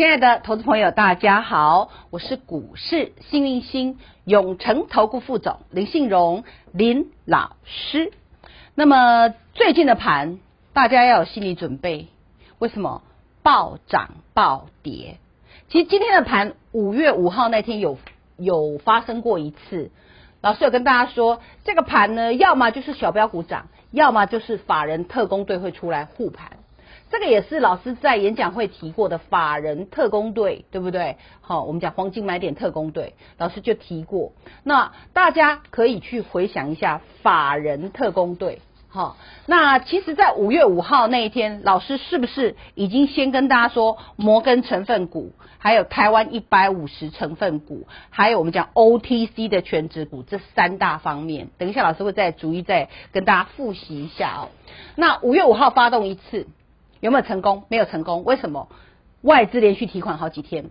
亲爱的投资朋友，大家好，我是股市幸运星永诚投顾副总林信荣林老师。那么最近的盘，大家要有心理准备。为什么暴涨暴跌？其实今天的盘，五月五号那天有有发生过一次。老师有跟大家说，这个盘呢，要么就是小标股涨，要么就是法人特工队会出来护盘。这个也是老师在演讲会提过的法人特工队，对不对？好，我们讲黄金买点特工队，老师就提过。那大家可以去回想一下法人特工队。好，那其实，在五月五号那一天，老师是不是已经先跟大家说摩根成分股，还有台湾一百五十成分股，还有我们讲 OTC 的全值股这三大方面？等一下，老师会再逐一再跟大家复习一下哦。那五月五号发动一次。有没有成功？没有成功，为什么？外资连续提款好几天，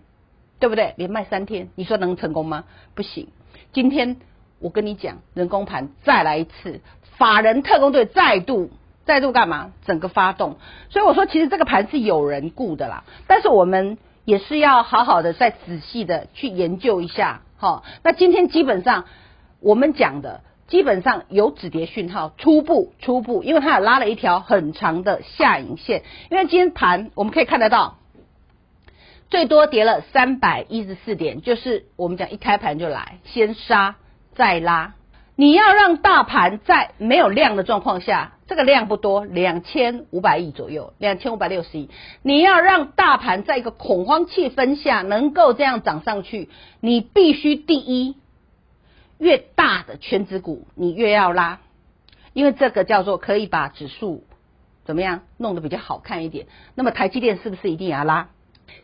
对不对？连卖三天，你说能成功吗？不行。今天我跟你讲，人工盘再来一次，法人特工队再度再度干嘛？整个发动。所以我说，其实这个盘是有人顾的啦。但是我们也是要好好的再仔细的去研究一下。好，那今天基本上我们讲的。基本上有止跌讯号，初步初步，因为它也拉了一条很长的下影线。因为今天盘我们可以看得到，最多跌了三百一十四点，就是我们讲一开盘就来，先杀再拉。你要让大盘在没有量的状况下，这个量不多，两千五百亿左右，两千五百六十亿。你要让大盘在一个恐慌气氛下能够这样涨上去，你必须第一。越大的权值股，你越要拉，因为这个叫做可以把指数怎么样弄得比较好看一点。那么台积电是不是一定要拉？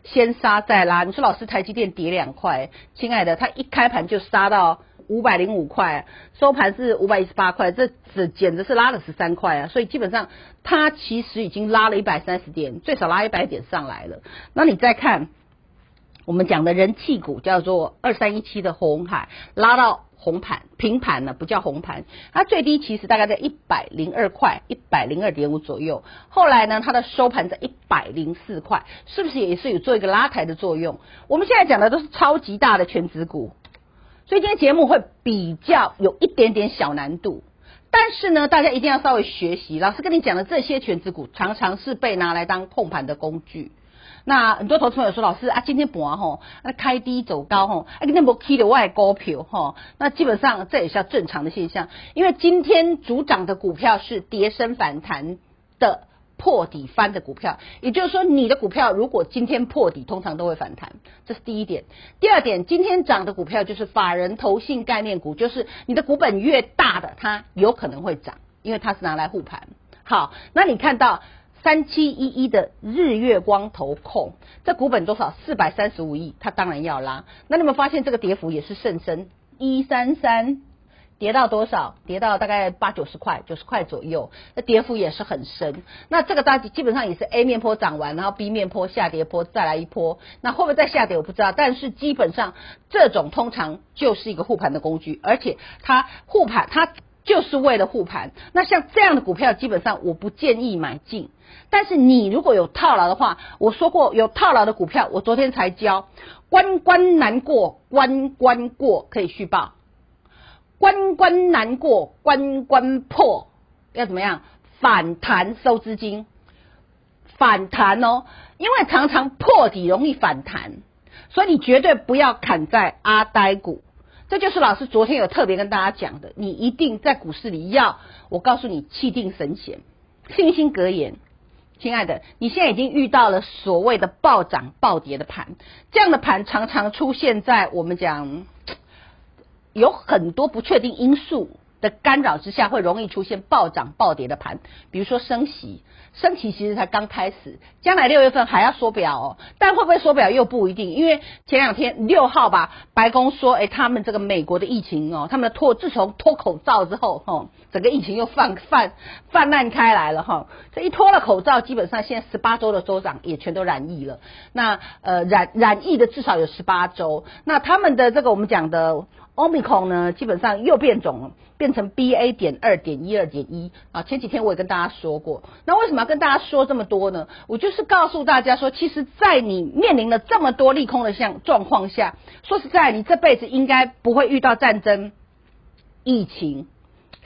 先杀再拉。你说老师台积电跌两块，亲爱的，它一开盘就杀到五百零五块，收盘是五百一十八块，这只简直是拉了十三块啊！所以基本上它其实已经拉了一百三十点，最少拉一百点上来了。那你再看我们讲的人气股，叫做二三一七的红海，拉到。红盘平盘呢，不叫红盘，它最低其实大概在一百零二块，一百零二点五左右。后来呢，它的收盘在一百零四块，是不是也是有做一个拉抬的作用？我们现在讲的都是超级大的全值股，所以今天节目会比较有一点点小难度，但是呢，大家一定要稍微学习。老师跟你讲的这些全值股，常常是被拿来当控盘的工具。那很多投资朋友说，老师啊，今天盘吼，那开低走高吼，啊，今天没开的外股票吼，那基本上这也是正常的现象，因为今天主涨的股票是跌升反弹的破底翻的股票，也就是说，你的股票如果今天破底，通常都会反弹，这是第一点。第二点，今天涨的股票就是法人投信概念股，就是你的股本越大的，它有可能会涨，因为它是拿来护盘。好，那你看到。三七一一的日月光投控，这股本多少？四百三十五亿，它当然要拉。那你们发现这个跌幅也是甚深，一三三跌到多少？跌到大概八九十块，九十块左右，那跌幅也是很深。那这个大基本上也是 A 面坡涨完，然后 B 面坡下跌坡再来一波，那会不会再下跌我不知道，但是基本上这种通常就是一个护盘的工具，而且它护盘它。就是为了护盘，那像这样的股票，基本上我不建议买进。但是你如果有套牢的话，我说过有套牢的股票，我昨天才教，关关难过关关过，可以续报。关关难过关关破，要怎么样？反弹收资金，反弹哦，因为常常破底容易反弹，所以你绝对不要砍在阿呆股。这就是老师昨天有特别跟大家讲的，你一定在股市里要，我告诉你，气定神闲，信心格言。亲爱的，你现在已经遇到了所谓的暴涨暴跌的盘，这样的盘常常出现在我们讲有很多不确定因素的干扰之下，会容易出现暴涨暴跌的盘。比如说升息，升息其实才刚开始，将来六月份还要缩表哦。但会不会缩表又不一定，因为前两天六号吧，白宫说，哎，他们这个美国的疫情哦，他们脱自从脱口罩之后，哈，整个疫情又泛泛泛滥开来了哈。这一脱了口罩，基本上现在十八州的州长也全都染疫了。那呃染染疫的至少有十八州。那他们的这个我们讲的。Omicron 呢，基本上又变种了，变成 BA. 点二点一二点一啊。前几天我也跟大家说过，那为什么要跟大家说这么多呢？我就是告诉大家说，其实，在你面临了这么多利空的像状况下，说实在，你这辈子应该不会遇到战争、疫情、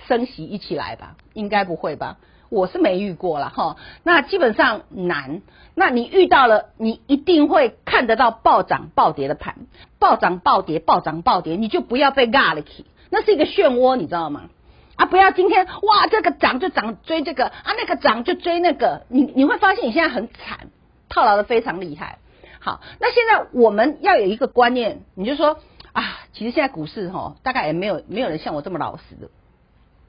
升息一起来吧？应该不会吧？我是没遇过了哈，那基本上难。那你遇到了，你一定会看得到暴涨暴跌的盘，暴涨暴跌，暴涨暴跌，你就不要被嘎了去，那是一个漩涡，你知道吗？啊，不要今天哇，这个涨就涨追这个啊，那个涨就追那个，你你会发现你现在很惨，套牢的非常厉害。好，那现在我们要有一个观念，你就说啊，其实现在股市哈，大概也没有没有人像我这么老实的。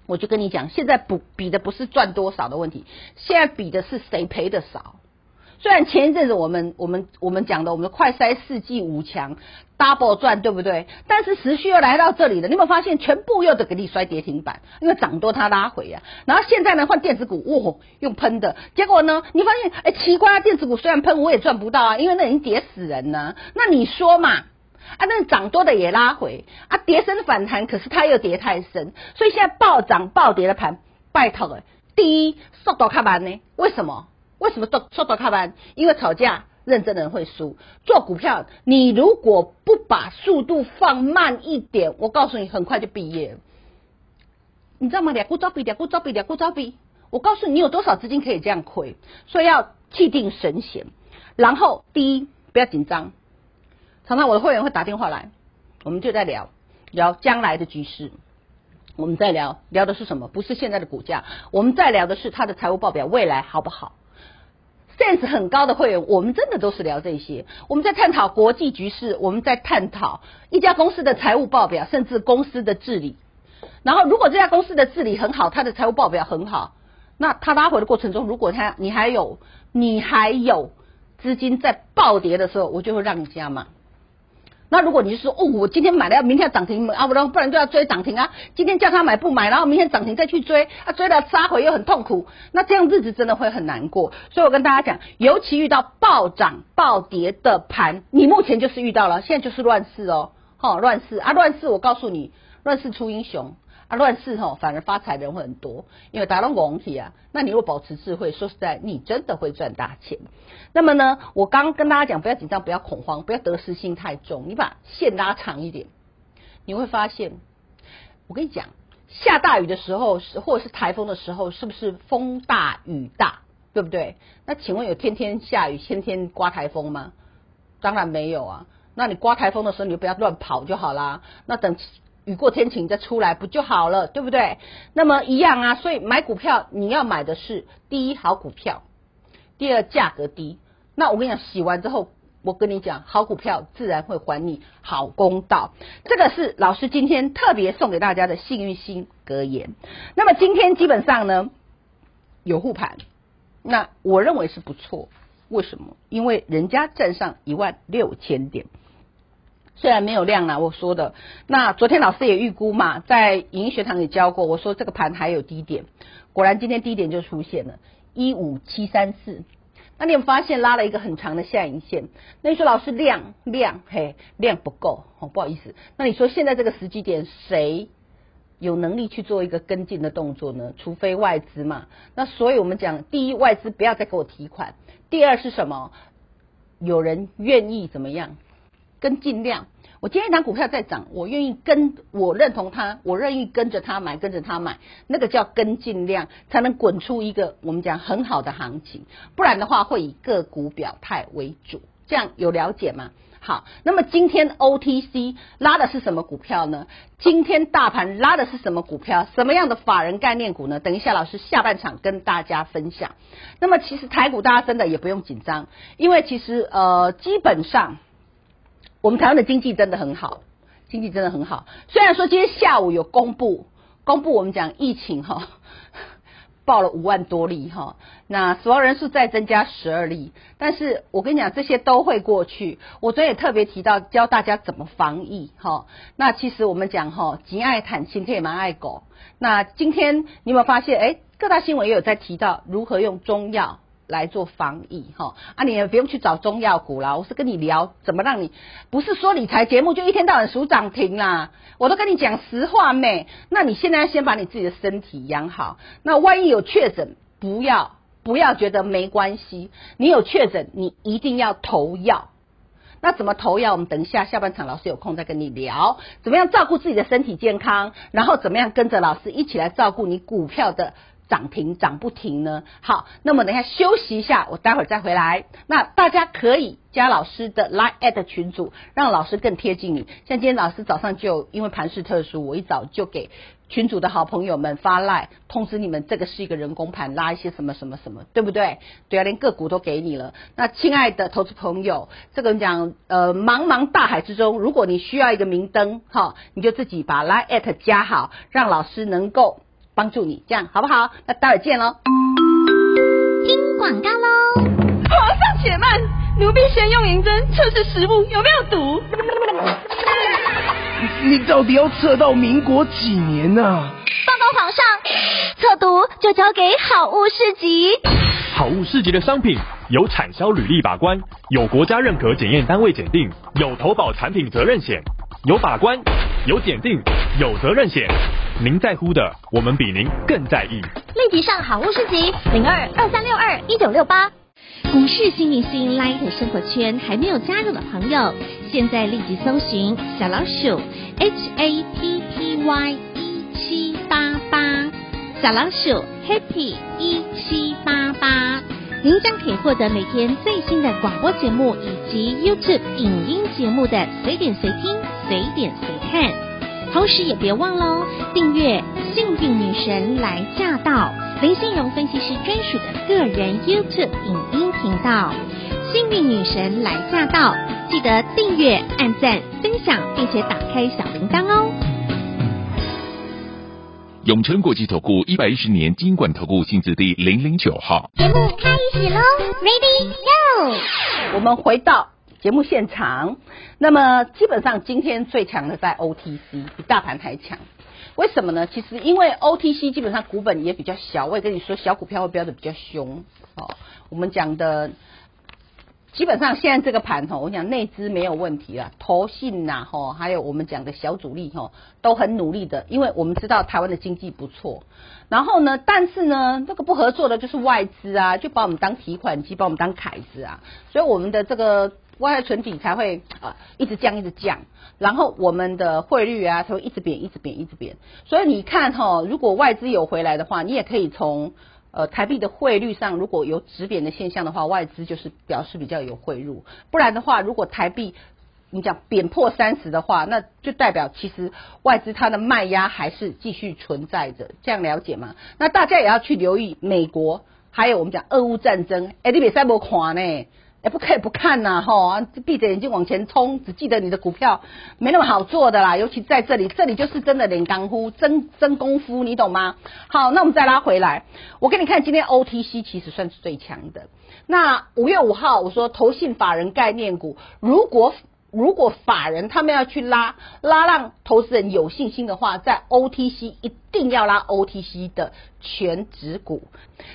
我就跟你讲，现在不比的不是赚多少的问题，现在比的是谁赔的少。虽然前一阵子我们我们我们讲的我们的快筛世纪五强 double 赚，对不对？但是时序又来到这里了，你有没有发现全部又得给你摔跌停板？因为涨多它拉回呀、啊。然后现在呢换电子股，哇、哦，用喷的，结果呢你发现哎奇怪，电子股虽然喷，我也赚不到啊，因为那已经跌死人了。那你说嘛？啊，那涨多的也拉回啊，跌深反弹，可是它又跌太深，所以现在暴涨暴跌的盘，拜托了。第一，速度看盘呢？为什么？为什么速速度看盘？因为吵架认真的人会输。做股票，你如果不把速度放慢一点，我告诉你，很快就毕业。你知道吗？两股招比，两股招比，两股招比。我告诉你，你有多少资金可以这样亏？所以要气定神闲。然后，第一，不要紧张。常常我的会员会打电话来，我们就在聊聊将来的局势。我们在聊聊的是什么？不是现在的股价，我们在聊的是他的财务报表未来好不好？sense 很高的会员，我们真的都是聊这些。我们在探讨国际局势，我们在探讨一家公司的财务报表，甚至公司的治理。然后，如果这家公司的治理很好，它的财务报表很好，那他拉回的过程中，如果他你还有你还有资金在暴跌的时候，我就会让你加嘛。那如果你是说哦，我今天买了，要明天涨停啊，不然不然就要追涨停啊。今天叫他买不买，然后明天涨停再去追啊，追了杀回又很痛苦，那这样日子真的会很难过。所以我跟大家讲，尤其遇到暴涨暴跌的盘，你目前就是遇到了，现在就是乱世哦，好，乱世啊，乱世，我告诉你，乱世出英雄。啊，乱世吼，反而发财人会很多，因为大家都拱起啊。那你如果保持智慧，说实在，你真的会赚大钱。那么呢，我刚刚跟大家讲，不要紧张，不要恐慌，不要得失心太重，你把线拉长一点，你会发现，我跟你讲，下大雨的时候是或者是台风的时候，是不是风大雨大，对不对？那请问有天天下雨、天天刮台风吗？当然没有啊。那你刮台风的时候，你就不要乱跑就好啦。那等。雨过天晴再出来不就好了，对不对？那么一样啊，所以买股票你要买的是第一好股票，第二价格低。那我跟你讲，洗完之后，我跟你讲，好股票自然会还你好公道。这个是老师今天特别送给大家的幸运星格言。那么今天基本上呢有护盘，那我认为是不错。为什么？因为人家站上一万六千点。虽然没有量啦，我说的。那昨天老师也预估嘛，在影音学堂也教过，我说这个盘还有低点，果然今天低点就出现了，一五七三四。那你有发现拉了一个很长的下影线？那你说老师量量嘿量不够哦，不好意思。那你说现在这个时机点，谁有能力去做一个跟进的动作呢？除非外资嘛。那所以我们讲，第一，外资不要再给我提款；第二是什么？有人愿意怎么样？跟进量，我今天一档股票在涨，我愿意跟，我认同它，我愿意跟着它买，跟着它买，那个叫跟进量，才能滚出一个我们讲很好的行情。不然的话，会以个股表态为主，这样有了解吗？好，那么今天 OTC 拉的是什么股票呢？今天大盘拉的是什么股票？什么样的法人概念股呢？等一下老师下半场跟大家分享。那么其实台股大家真的也不用紧张，因为其实呃基本上。我们台湾的经济真的很好，经济真的很好。虽然说今天下午有公布公布我们讲疫情哈。报了五万多例哈，那死亡人数再增加十二例，但是我跟你讲，这些都会过去。我昨天也特别提到教大家怎么防疫哈。那其实我们讲哈，极爱坦心，可以蛮爱狗。那今天你有没有发现？哎，各大新闻也有在提到如何用中药。来做防疫哈啊，你也不用去找中药股啦，我是跟你聊怎么让你不是说理财节目就一天到晚数涨停啦，我都跟你讲实话咩。那你现在先把你自己的身体养好，那万一有确诊，不要不要觉得没关系，你有确诊，你一定要投药。那怎么投药？我们等一下下半场老师有空再跟你聊，怎么样照顾自己的身体健康，然后怎么样跟着老师一起来照顾你股票的。涨停涨不停呢？好，那么等一下休息一下，我待会儿再回来。那大家可以加老师的 Line@ 群组，让老师更贴近你。像今天老师早上就因为盘势特殊，我一早就给群组的好朋友们发 Line 通知你们，这个是一个人工盘，拉一些什么什么什么，对不对？对啊，连个股都给你了。那亲爱的投资朋友，这个讲呃，茫茫大海之中，如果你需要一个明灯，哈，你就自己把 Line@ 加好，让老师能够。帮助你，这样好不好？那待会儿见喽。听广告喽！皇上且慢，奴婢先用银针测试食物有没有毒。你到底要测到民国几年呢、啊？报告皇上，测毒就交给好物市集。好物市集的商品有产销履历把关，有国家认可检验单位检定，有投保产品责任险，有把关，有检定，有责任险。您在乎的，我们比您更在意。立即上好物市集零二二三六二一九六八。股市新明星 Light 生活圈还没有加入的朋友，现在立即搜寻小老鼠 H A P P Y 一七八八，小老鼠 Happy 一七八八，您将可以获得每天最新的广播节目以及 YouTube 影音节目的随点随听、随点随看。同时也别忘喽，订阅《幸运女神来驾到》林信荣分析师专属的个人 YouTube 影音频道《幸运女神来驾到》，记得订阅、按赞、分享，并且打开小铃铛哦。永诚国际投顾一百一十年金管投顾新字第零零九号。节目开始喽，Ready Go！我们回到。节目现场，那么基本上今天最强的在 OTC，比大盘还强。为什么呢？其实因为 OTC 基本上股本也比较小，我也跟你说，小股票会飙的比较凶。哦，我们讲的基本上现在这个盘哈，我讲内资没有问题啦，投信呐吼，还有我们讲的小主力哈，都很努力的，因为我们知道台湾的经济不错。然后呢，但是呢，这个不合作的就是外资啊，就把我们当提款机，把我们当凯子啊，所以我们的这个。外汇存底才会啊一直降一直降，然后我们的汇率啊才会一直贬一直贬一直贬。所以你看哈，如果外资有回来的话，你也可以从呃台币的汇率上，如果有止贬的现象的话，外资就是表示比较有汇入。不然的话，如果台币你讲贬破三十的话，那就代表其实外资它的卖压还是继续存在着。这样了解吗？那大家也要去留意美国，还有我们讲俄乌战争。哎，你别再没看呢。也不可以不看呐，吼，闭着眼睛往前冲，只记得你的股票没那么好做的啦，尤其在这里，这里就是真的练功夫，真真功夫，你懂吗？好，那我们再拉回来，我给你看，今天 OTC 其实算是最强的。那五月五号，我说投信法人概念股，如果。如果法人他们要去拉拉，让投资人有信心的话，在 OTC 一定要拉 OTC 的全值股。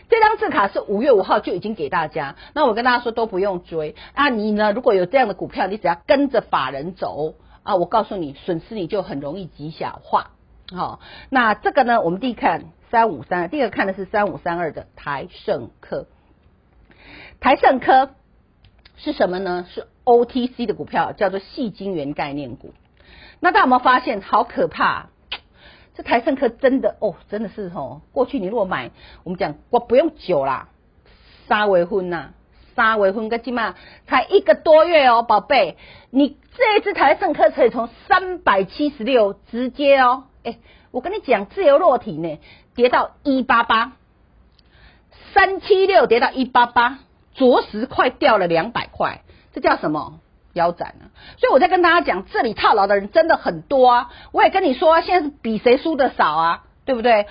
这张字卡是五月五号就已经给大家，那我跟大家说都不用追。那你呢？如果有这样的股票，你只要跟着法人走啊，我告诉你，损失你就很容易极小化。好，那这个呢，我们第一看三五三，第二个看的是三五三二的台盛科，台盛科是什么呢？是。OTC 的股票叫做细晶圆概念股，那大家有没有发现好可怕？这台盛科真的哦，真的是哦。过去你如果买，我们讲我不用久啦，三月份呐，三月份个起码才一个多月哦，宝贝，你这一支台盛科可以从三百七十六直接哦，哎，我跟你讲，自由落体呢，跌到一八八，三七六跌到一八八，着实快掉了两百块。这叫什么腰斩啊？所以我在跟大家讲，这里套牢的人真的很多啊！我也跟你说，现在是比谁输的少啊，对不对？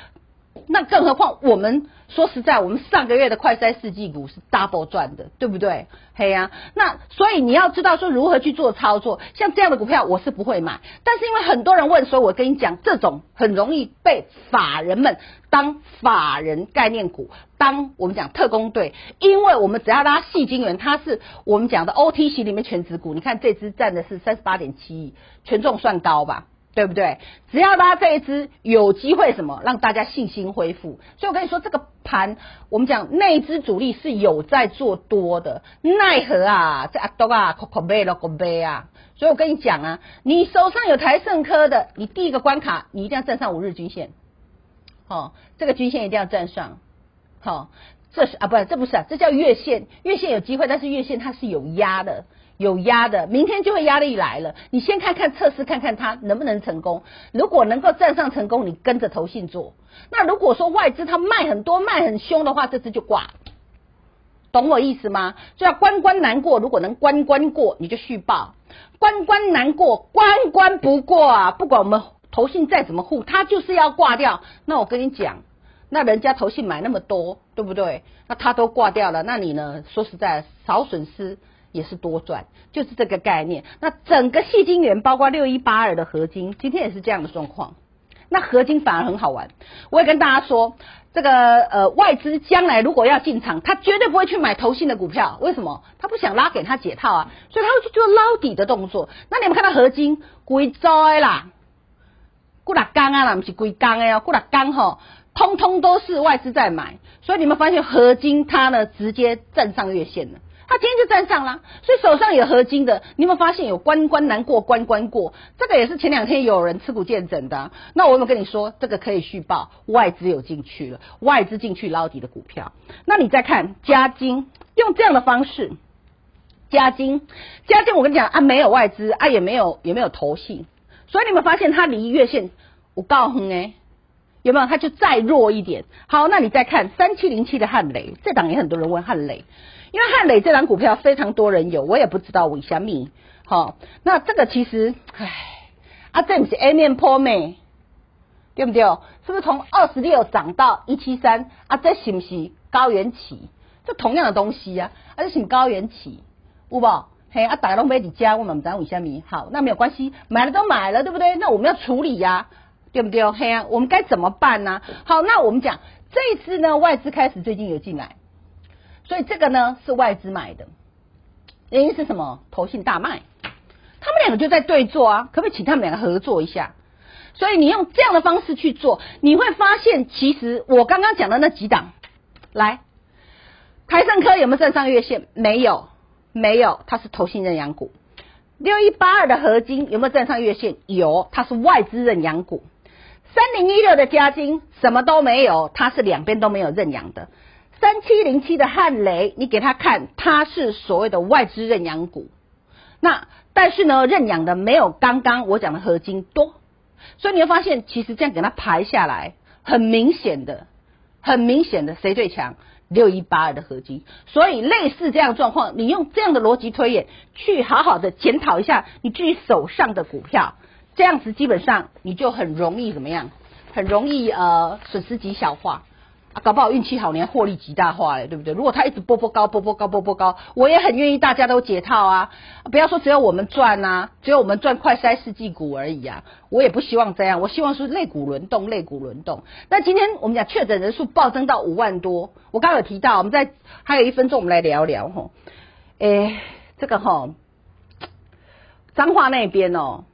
那更何况我们说实在，我们上个月的快筛试剂股是 double 赚的，对不对？嘿呀、那所以你要知道说如何去做操作，像这样的股票我是不会买，但是因为很多人问，所以我跟你讲，这种很容易被法人们当法人概念股，当我们讲特工队，因为我们只要拉矽晶圆，它是我们讲的 OTC 里面全值股，你看这支占的是三十八点七亿，权重算高吧？对不对？只要拉这一支有机会什么，让大家信心恢复。所以我跟你说，这个盘我们讲内资主力是有在做多的，奈何啊，这阿多啊，可可悲了，可悲啊。所以我跟你讲啊，你手上有台胜科的，你第一个关卡你一定要站上五日均线，哦，这个均线一定要站上，好、这是啊，不，这不是啊，这叫月线，月线有机会，但是月线它是有压的。有压的，明天就会压力来了。你先看看测试，看看它能不能成功。如果能够站上成功，你跟着投信做。那如果说外资它卖很多、卖很凶的话，这次就挂。懂我意思吗？就要关关难过，如果能关关过，你就续报。关关难过，关关不过啊！不管我们投信再怎么护，它就是要挂掉。那我跟你讲，那人家投信买那么多，对不对？那它都挂掉了，那你呢？说实在，少损失。也是多赚，就是这个概念。那整个矽晶圆，包括六一八二的合金，今天也是这样的状况。那合金反而很好玩。我也跟大家说，这个呃外资将来如果要进场，他绝对不会去买投信的股票。为什么？他不想拉给他解套啊，所以他会去做捞底的动作。那你们看到合金贵灾啦，过来刚啊，那不是贵刚哎呀，过来刚吼，通通都是外资在买。所以你们发现合金它呢，直接站上月线了。他今天就站上了，所以手上有合金的，你有没有发现有关关难过关关过？这个也是前两天有人持股见证的。那我有没有跟你说，这个可以续报？外资有进去了，外资进去捞底的股票。那你再看嘉金，用这样的方式，嘉金，嘉金，我跟你讲啊，没有外资啊，也没有也没有投信，所以你有没有发现它离月线我告诉你，有没有？它就再弱一点。好，那你再看三七零七的汉雷，这档也很多人问汉雷。因为汉雷这档股票非常多人有，我也不知道为什么。好，那这个其实，唉，啊，这不是 A 面坡没，对不对？是不是从二十六涨到一七三？啊，这是不是高原起？这同样的东西啊，啊，这是高原起？有无？嘿，啊，大家都没底加，我们不知道为什么。好，那没有关系，买了都买了，对不对？那我们要处理呀、啊，对不对？嘿啊，我们该怎么办呢？好，那我们讲这一次呢，外资开始最近有进来。所以这个呢是外资买的，原因是什么？投信大卖，他们两个就在对坐啊，可不可以请他们两个合作一下？所以你用这样的方式去做，你会发现，其实我刚刚讲的那几档，来，台盛科有没有站上月线？没有，没有，它是投信认养股。六一八二的合金有没有站上月线？有，它是外资认养股。三零一六的嘉晶什么都没有，它是两边都没有认养的。三七零七的汉雷，你给他看，它是所谓的外资认养股，那但是呢，认养的没有刚刚我讲的合金多，所以你会发现，其实这样给它排下来，很明显的，很明显的，谁最强？六一八二的合金。所以类似这样状况，你用这样的逻辑推演，去好好的检讨一下你自己手上的股票，这样子基本上你就很容易怎么样？很容易呃损失极小化。啊、搞不好运气好，你还获利极大化哎，对不对？如果它一直波波高，波波高，波波高，我也很愿意大家都解套啊！不要说只有我们赚啊，只有我们赚快筛试剂股而已啊！我也不希望这样，我希望是类股轮动，类股轮动。那今天我们讲确诊人数暴增到五万多，我刚有提到，我们在还有一分钟，我们来聊聊哈。诶，这个哈，彰化那边哦。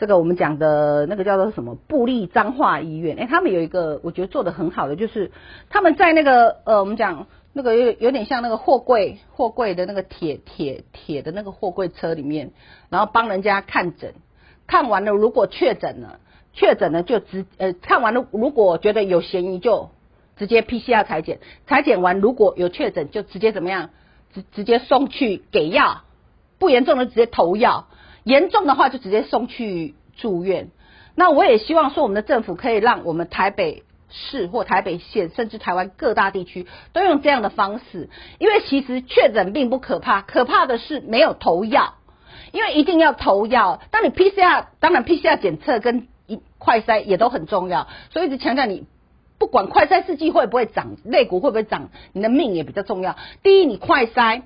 这个我们讲的那个叫做什么布立彰化医院，哎，他们有一个我觉得做得很好的，就是他们在那个呃，我们讲那个有有点像那个货柜货柜的那个铁铁铁的那个货柜车里面，然后帮人家看诊，看完了如果确诊了，确诊了就直呃看完了如果觉得有嫌疑就直接 PCR 裁剪，裁剪完如果有确诊就直接怎么样，直直接送去给药，不严重的直接投药。严重的话就直接送去住院。那我也希望说，我们的政府可以让我们台北市或台北县，甚至台湾各大地区都用这样的方式。因为其实确诊并不可怕，可怕的是没有投药。因为一定要投药。当你 PCR，当然 PCR 检测跟一快筛也都很重要，所以一直强调你。不管快筛试剂会不会涨，肋骨会不会涨，你的命也比较重要。第一，你快筛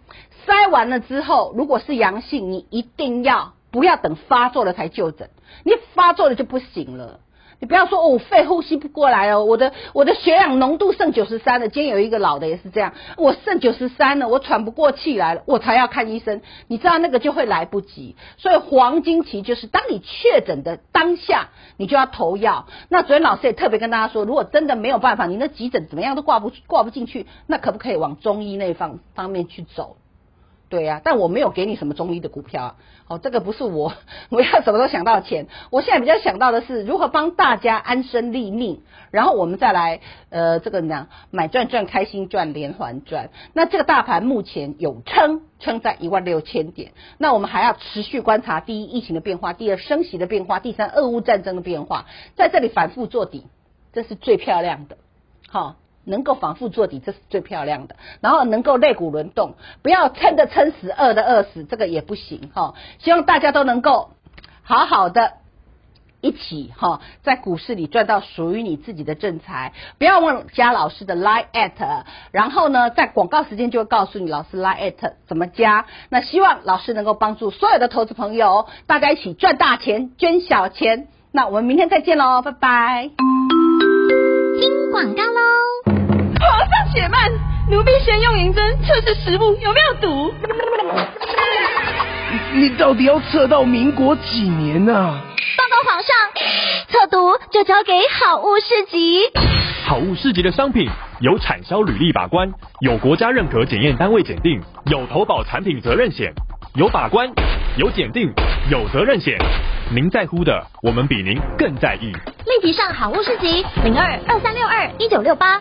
筛完了之后，如果是阳性，你一定要不要等发作了才就诊，你发作了就不行了。你不要说哦，肺呼吸不过来哦，我的我的血氧浓度剩九十三了。今天有一个老的也是这样，我剩九十三了，我喘不过气来了，我才要看医生。你知道那个就会来不及，所以黄金期就是当你确诊的当下，你就要投药。那昨天老师也特别跟大家说，如果真的没有办法，你那急诊怎么样都挂不挂不进去，那可不可以往中医那方方面去走？对呀、但我没有给你什么中医的股票啊。哦，这个不是我，我要什么都想到钱。我现在比较想到的是如何帮大家安身立命，然后我们再来呃，这个呢，买赚赚开心赚连环赚。那这个大盘目前有撑撑在一万六千点，那我们还要持续观察第一疫情的变化，第二升息的变化，第三俄乌战争的变化，在这里反复做底，这是最漂亮的。好、能够反复做底，这是最漂亮的。然后能够肋骨轮动，不要撑的撑死，饿的饿死，这个也不行哈。希望大家都能够好好的一起哈，在股市里赚到属于你自己的正财。不要忘加老师的 Line at，然后呢，在广告时间就会告诉你老师 Line at 怎么加。那希望老师能够帮助所有的投资朋友，大家一起赚大钱，捐小钱。那我们明天再见喽，拜拜。听广告喽。皇上且慢，奴婢先用银针测试食物有没有毒。你到底要测到民国几年啊？报告皇上，测毒就交给好物市集。好物市集的商品有产销履历把关，有国家认可检验单位检定，有投保产品责任险，有把关，有检定，有责任险。您在乎的，我们比您更在意。立即上好物市集零二二三六二一九六八。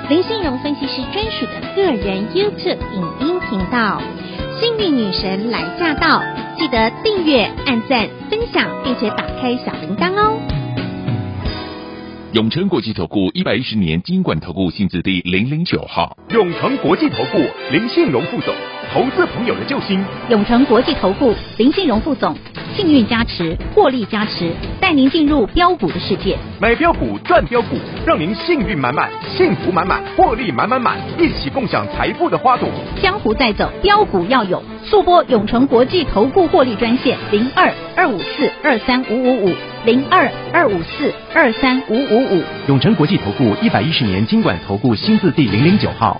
林信荣分析师专属的个人 YouTube 影音频道《幸运女神来驾到》，记得订阅、按赞、分享，并且打开小铃铛哦。永诚国际投顾一百一十年金管投顾性质第零零九号。永诚国际投顾林信荣副总，投资朋友的救星。永诚国际投顾林信荣副总。幸运加持，获利加持，带您进入标股的世界。买标股赚标股，让您幸运满满，幸福满满，获利满满满，一起共享财富的花朵。江湖再走，标股要有。速播永诚国际投顾获利专线零二二五四二三五五五零二二五四二三五五五。永诚国际投顾一百一十年金管投顾新字第零零九号。